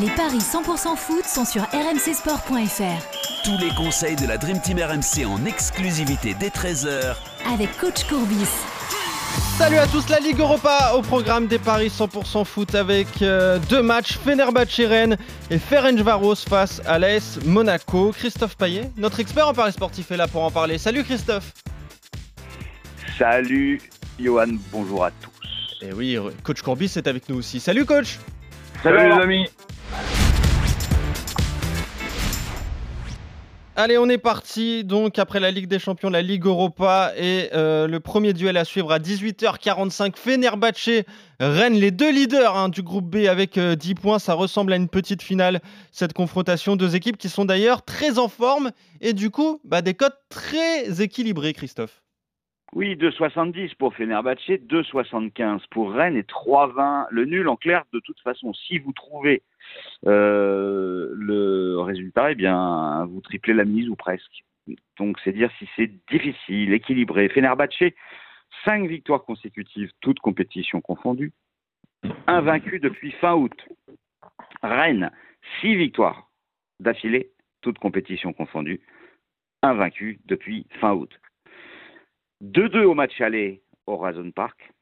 Les paris 100% foot sont sur rmcsport.fr. Tous les conseils de la Dream Team RMC en exclusivité dès 13h avec coach Courbis. Salut à tous, la Ligue Europa au programme des paris 100% foot avec euh, deux matchs Fenerbahce Rennes et Ferencvaros face à l'AS Monaco. Christophe Payet, notre expert en paris sportif est là pour en parler. Salut Christophe. Salut Johan, bonjour à tous. Et oui, coach Courbis est avec nous aussi. Salut coach. Salut les amis. Allez, on est parti. Donc, après la Ligue des Champions, la Ligue Europa et euh, le premier duel à suivre à 18h45. Fenerbahce, Rennes, les deux leaders hein, du groupe B avec 10 euh, points. Ça ressemble à une petite finale, cette confrontation. Deux équipes qui sont d'ailleurs très en forme et du coup, bah, des cotes très équilibrées, Christophe. Oui, 2,70 pour Fenerbahce, 2,75 pour Rennes et 3,20. Le nul, en clair, de toute façon, si vous trouvez euh, le résultat, eh bien, vous triplez la mise ou presque. Donc, c'est dire si c'est difficile, équilibré. Fenerbahce, 5 victoires consécutives, toutes compétitions confondues, invaincu depuis fin août. Rennes, 6 victoires d'affilée, toutes compétitions confondues, invaincu depuis fin août. 2-2 au match aller au Razon Park.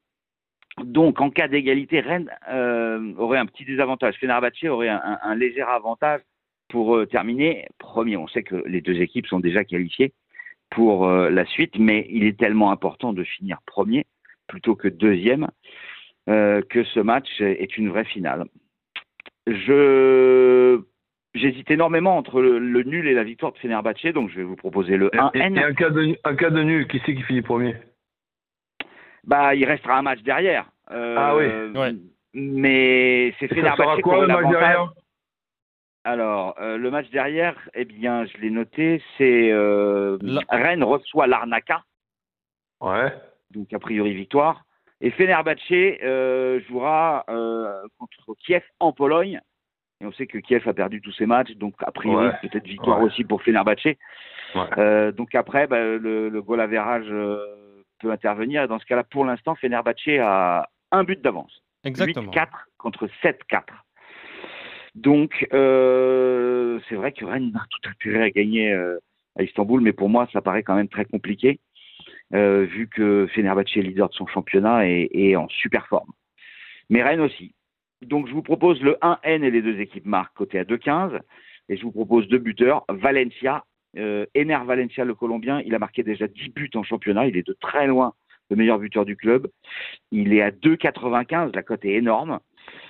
Donc, en cas d'égalité, Rennes euh, aurait un petit désavantage. Fenerbahce aurait un, léger avantage pour euh, terminer premier. On sait que les deux équipes sont déjà qualifiées pour euh, la suite, mais il est tellement important de finir premier plutôt que deuxième que ce match est une vraie finale. Je J'hésite énormément entre le, nul et la victoire de Fenerbahce, donc je vais vous proposer le 1N. Et, un, cas de, un cas de nul, qui c'est qui finit premier? Bah, il restera un match derrière. Euh, ah oui. Ouais. Mais c'est Fenerbahce quoi le match derrière? Alors, euh, le match derrière, eh bien, je l'ai noté, c'est euh, Rennes reçoit l'Arnaca. Ouais. Donc, a priori, victoire. Et Fenerbahce jouera contre Kiev en Pologne et on sait que Kiev a perdu tous ses matchs, donc a priori peut-être victoire aussi pour Fenerbahce. Euh, donc après, bah, le, le goal average euh, peut intervenir. Et dans ce cas-là, pour l'instant, Fenerbahce a un but d'avance. Exactement. 8-4 contre 7-4. Donc euh, c'est vrai que Rennes a tout intérêt à gagner à Istanbul, mais pour moi, ça paraît quand même très compliqué, vu que Fenerbahce est leader de son championnat et, et en super forme. Mais Rennes aussi. Donc je vous propose le 1N et les deux équipes marquent côté à 2,15. Et je vous propose deux buteurs. Valencia, euh, Ener Valencia, le Colombien, il a marqué déjà 10 buts en championnat. Il est de très loin le meilleur buteur du club. Il est à 2,95. La cote est énorme.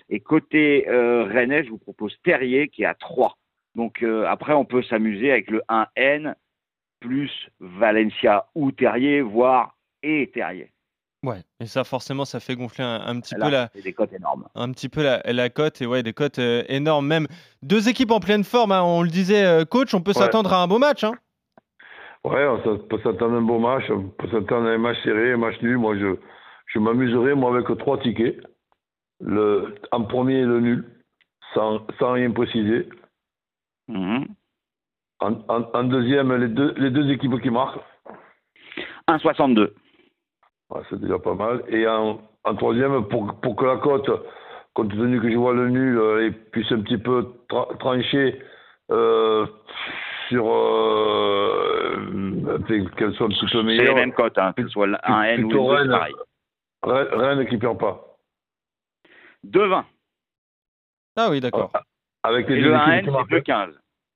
Et côté euh, Rennais, je vous propose Terrier qui est à 3. Donc euh, après, on peut s'amuser avec le 1N plus Valencia ou Terrier, voire et Terrier. Ouais, et ça forcément ça fait gonfler un, petit peu la des cotes énormes. Un petit peu la, la cote et ouais des cotes euh, énormes même. Deux équipes en pleine forme, hein, on le disait euh, coach, on peut s'attendre à un beau match hein. Ouais, on peut s'attendre à un beau match, on peut s'attendre à un match serré, un match nul. Moi je je m'amuserai moi avec trois tickets. Le en premier le nul sans, sans rien préciser. Mhm. En, en, en, deuxième les deux les deux équipes qui marquent. 1,62 c'est déjà pas mal. Et en, troisième, pour, pour, que la cote, compte tenu que je vois le nul, euh, puisse un petit peu trancher euh, sur euh, qu'elle soit un petit peu meilleure. C'est les mêmes cotes, hein, que ce soit un N ou une Rennes, pareil. Rennes qui perd pas. 2-20. Ah oui, d'accord. Avec les Et le 1N, c'est 2-15.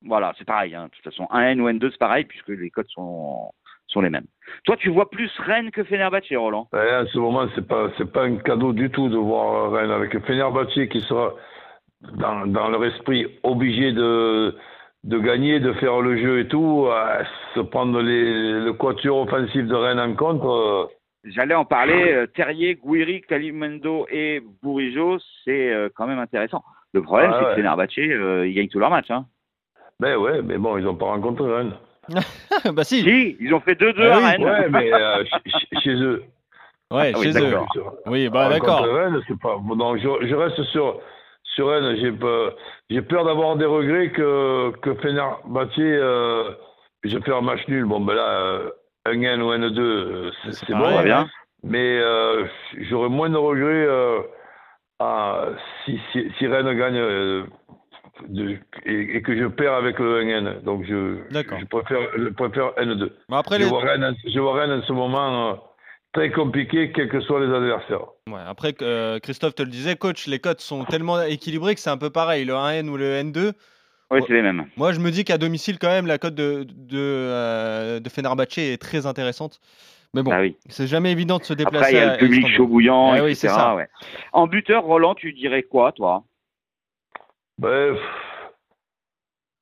Voilà, c'est pareil. Hein. De toute façon, 1N ou N2, c'est pareil, puisque les cotes sont sont les mêmes. Toi, tu vois plus Rennes que Fenerbahce, Roland ouais, À ce moment, c'est pas c'est pas un cadeau du tout de voir Rennes avec Fenerbahce qui sera dans, dans leur esprit obligé de de gagner, de faire le jeu et tout, se prendre les, le quatuor offensif de Rennes en compte. Euh. J'allais en parler. Euh, Terrier, Gouiri, Kalimendo et Bourigeau, c'est euh, quand même intéressant. Le problème, ah c'est que Fenerbahce, ils gagnent tous leurs matchs. Hein. Ben ouais, mais bon, ils n'ont pas rencontré Rennes. bah si. Si, ils ont fait 2-2 ah à Rennes. Ouais, mais euh, chez eux. Ouais, ah, chez oui, eux. Oui, bah d'accord. Rennes, c'est pas. Donc je, je, reste sur sur Rennes. J'ai peur, j'ai peur d'avoir des regrets que que Fenerbahce. Euh, je fais un match nul. Bon, ben là, euh, un N ou N2, euh, c'est bon. Bien. Mais euh, j'aurais moins de regrets à, si, si, si, Rennes gagne de- et, et que je perds avec le 1N. Donc je, préfère, je préfère N2. Bon, après, Je les... vois, Rennes, en- je vois Rennes en ce moment euh, très compliqué, quels que soient les adversaires. Ouais, après, euh, Christophe te le disait, coach, les cotes sont tellement équilibrées que c'est un peu pareil. Le 1N ou le N2. Oui, Ouais. c'est les mêmes. Moi, je me dis qu'à domicile, quand même, la cote de, de, euh, de est très intéressante. Mais bon, Ah oui. c'est jamais évident de se Après, déplacer. il y a le public chaud bouillant, Ah oui, etc. c'est ça. ouais. En buteur, Roland, tu dirais quoi, toi? Bref,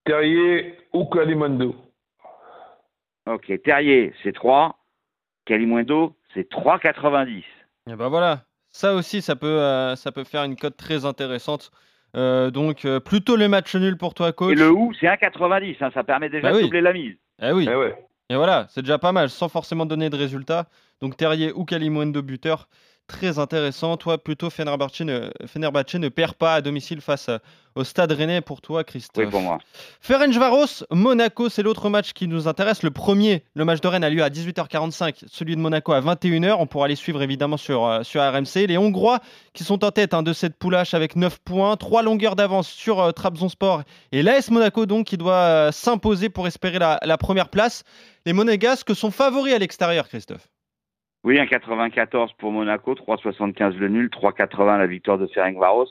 Terrier ou Kalimundo. Ok, Terrier, c'est 3. Kalimundo, c'est 3,90. Et ben voilà, ça aussi, ça peut, euh, ça peut faire une cote très intéressante. Euh, donc, euh, plutôt le match nul pour toi, coach. Et le ou, c'est 1,90. hein, ça permet déjà Bah de doubler la mise. Eh oui. Eh ouais. Et voilà, c'est déjà pas mal, sans forcément donner de résultats. Donc Terrier ou Kalimundo buteur, très intéressant. Toi, plutôt Fenerbahçe ne, perd pas à domicile face euh, au Stade Rennais pour toi, Christophe. Oui, pour moi. Ferencvaros, Monaco, c'est l'autre match qui nous intéresse. Le premier, le match de Rennes a lieu à 18h45, celui de Monaco à 21h. On pourra les suivre évidemment sur, euh, sur RMC. Les Hongrois qui sont en tête hein, de cette poulache avec 9 points, 3 longueurs d'avance sur euh, Trabzonspor et l'AS Monaco donc qui doit euh, s'imposer pour espérer la, la première place. Les Monégasques sont favoris à l'extérieur, Christophe. Oui, 1,94 pour Monaco, 3,75 le nul, 3,80 la victoire de Ferencvaros.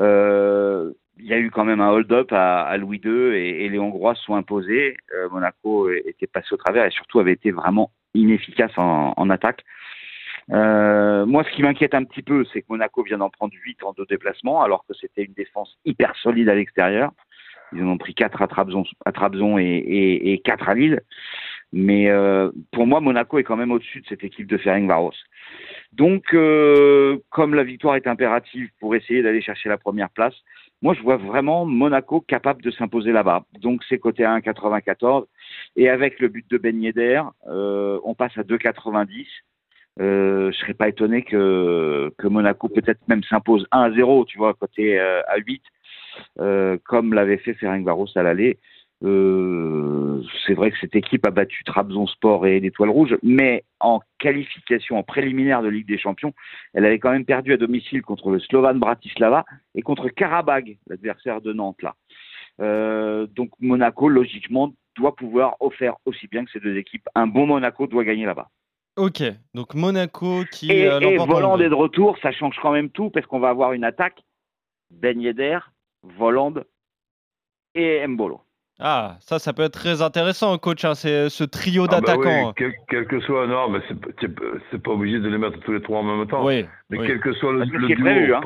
Euh, Il y a eu quand même un hold-up à, à Louis II et, et les Hongrois se sont imposés. Euh, Monaco était passé au travers et surtout avait été vraiment inefficace en, en attaque. Euh, moi, ce qui m'inquiète un petit peu, c'est que Monaco vient d'en prendre 8 en deux déplacements, alors que c'était une défense hyper solide à l'extérieur. Ils en ont pris 4 à Trabzon, à Trabzon et, et, et 4 à Lille. Mais euh, pour moi, Monaco est quand même au-dessus de cette équipe de Ferencvaros. Donc, euh, comme la victoire est impérative pour essayer d'aller chercher la première place, moi, je vois vraiment Monaco capable de s'imposer là-bas. Donc, c'est coté à 1,94. Et avec le but de Ben Yedder, euh, on passe à 2,90. Euh, je serais pas étonné que, que Monaco peut-être même s'impose 1-0, tu vois, côté euh, à 8, euh, comme l'avait fait Ferencvaros à l'aller. Euh, c'est vrai que cette équipe a battu Trabzonspor et l'Étoile Rouge, mais en qualification, en préliminaire de Ligue des Champions, elle avait quand même perdu à domicile contre le Slovan Bratislava et contre Karabag, l'adversaire de Nantes là. Euh, donc Monaco, logiquement, doit pouvoir offrir aussi bien que ces deux équipes. Un bon Monaco doit gagner là-bas. Ok, donc Monaco qui Et, euh, et Voland est de retour, ça change quand même tout parce qu'on va avoir une attaque. Ben Yedder, Voland et Mbolo. Ah, ça, ça peut être très intéressant, coach. hein, c'est ce trio Ah bah d'attaquants. oui, quel, quel que soit, non, mais c'est pas obligé de les mettre tous les trois en même temps. oui, mais oui. quel que soit le, Ah, le duo, prévu, hein.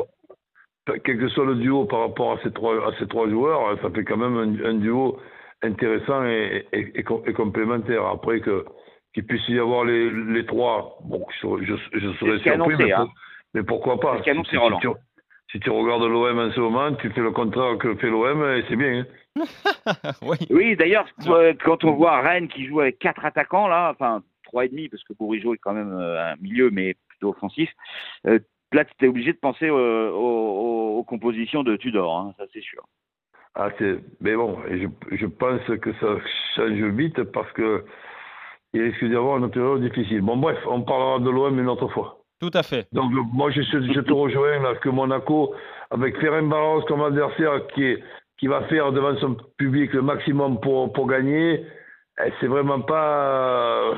par- quel que soit le duo par rapport à ces trois, à ces trois joueurs, ça fait quand même un, un duo intéressant et, et, et com- et complémentaire. Après que qu'il puisse y avoir les, les trois, bon, je, serais- je, je surpris, annoncé, mais, hein. pour- mais pourquoi pas? C'est ce annoncé, si, Roland. Si tu regardes l'OM en ce moment, tu fais le contraire que fait l'OM et c'est bien. hein. oui. Oui, d'ailleurs, euh, quand on voit Rennes qui joue avec quatre attaquants, là, enfin, trois et demi, parce que Bourigeau est quand même euh, un milieu, mais plutôt offensif, euh, là, tu es obligé de penser euh, aux, aux- aux compositions de Tudor, hein, ça c'est sûr. Ah, c'est, mais bon, je, je pense que ça change vite parce que il risque d'y avoir un intérieur difficile. Bon, bref, on parlera de l'OM une autre fois. Tout à fait. Donc, moi, je, te rejoins là que Monaco, avec Ferencvaros comme adversaire qui, qui va faire devant son public le maximum pour, pour gagner, eh, c'est vraiment pas euh,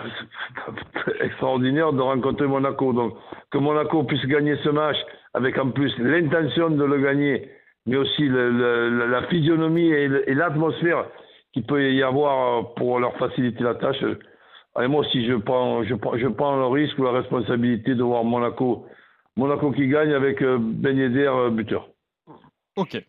extraordinaire de rencontrer Monaco. Donc, que Monaco puisse gagner ce match avec en plus l'intention de le gagner, mais aussi la physionomie et l'atmosphère qu'il peut y avoir pour leur faciliter la tâche. Et moi aussi, je prends, je, prends, je prends le risque ou la responsabilité de voir Monaco, Monaco qui gagne avec euh, Ben Yedder euh, buteur. Ok.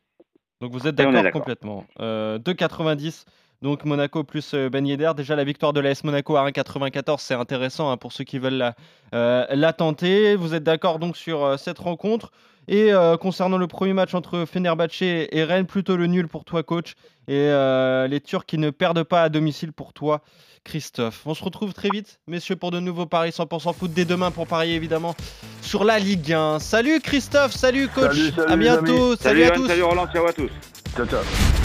Donc vous êtes d'accord complètement. Euh, 2,90. Donc Monaco plus euh, Ben Yedder. Déjà la victoire de l'AS Monaco à 1,94, c'est intéressant hein, pour ceux qui veulent la, euh, la tenter. Vous êtes d'accord donc sur euh, cette rencontre. Et euh, concernant le premier match entre Fenerbahçe et Rennes, plutôt le nul pour toi, coach. Et euh, les Turcs qui ne perdent pas à domicile pour toi, Christophe. On se retrouve très vite, messieurs, pour de nouveaux paris 100% foot dès demain pour parier évidemment sur la Ligue 1. Salut Christophe, salut coach, Salut, salut, à bientôt, salut, Salut, à tous. salut Roland, ciao à tous. Ciao, ciao.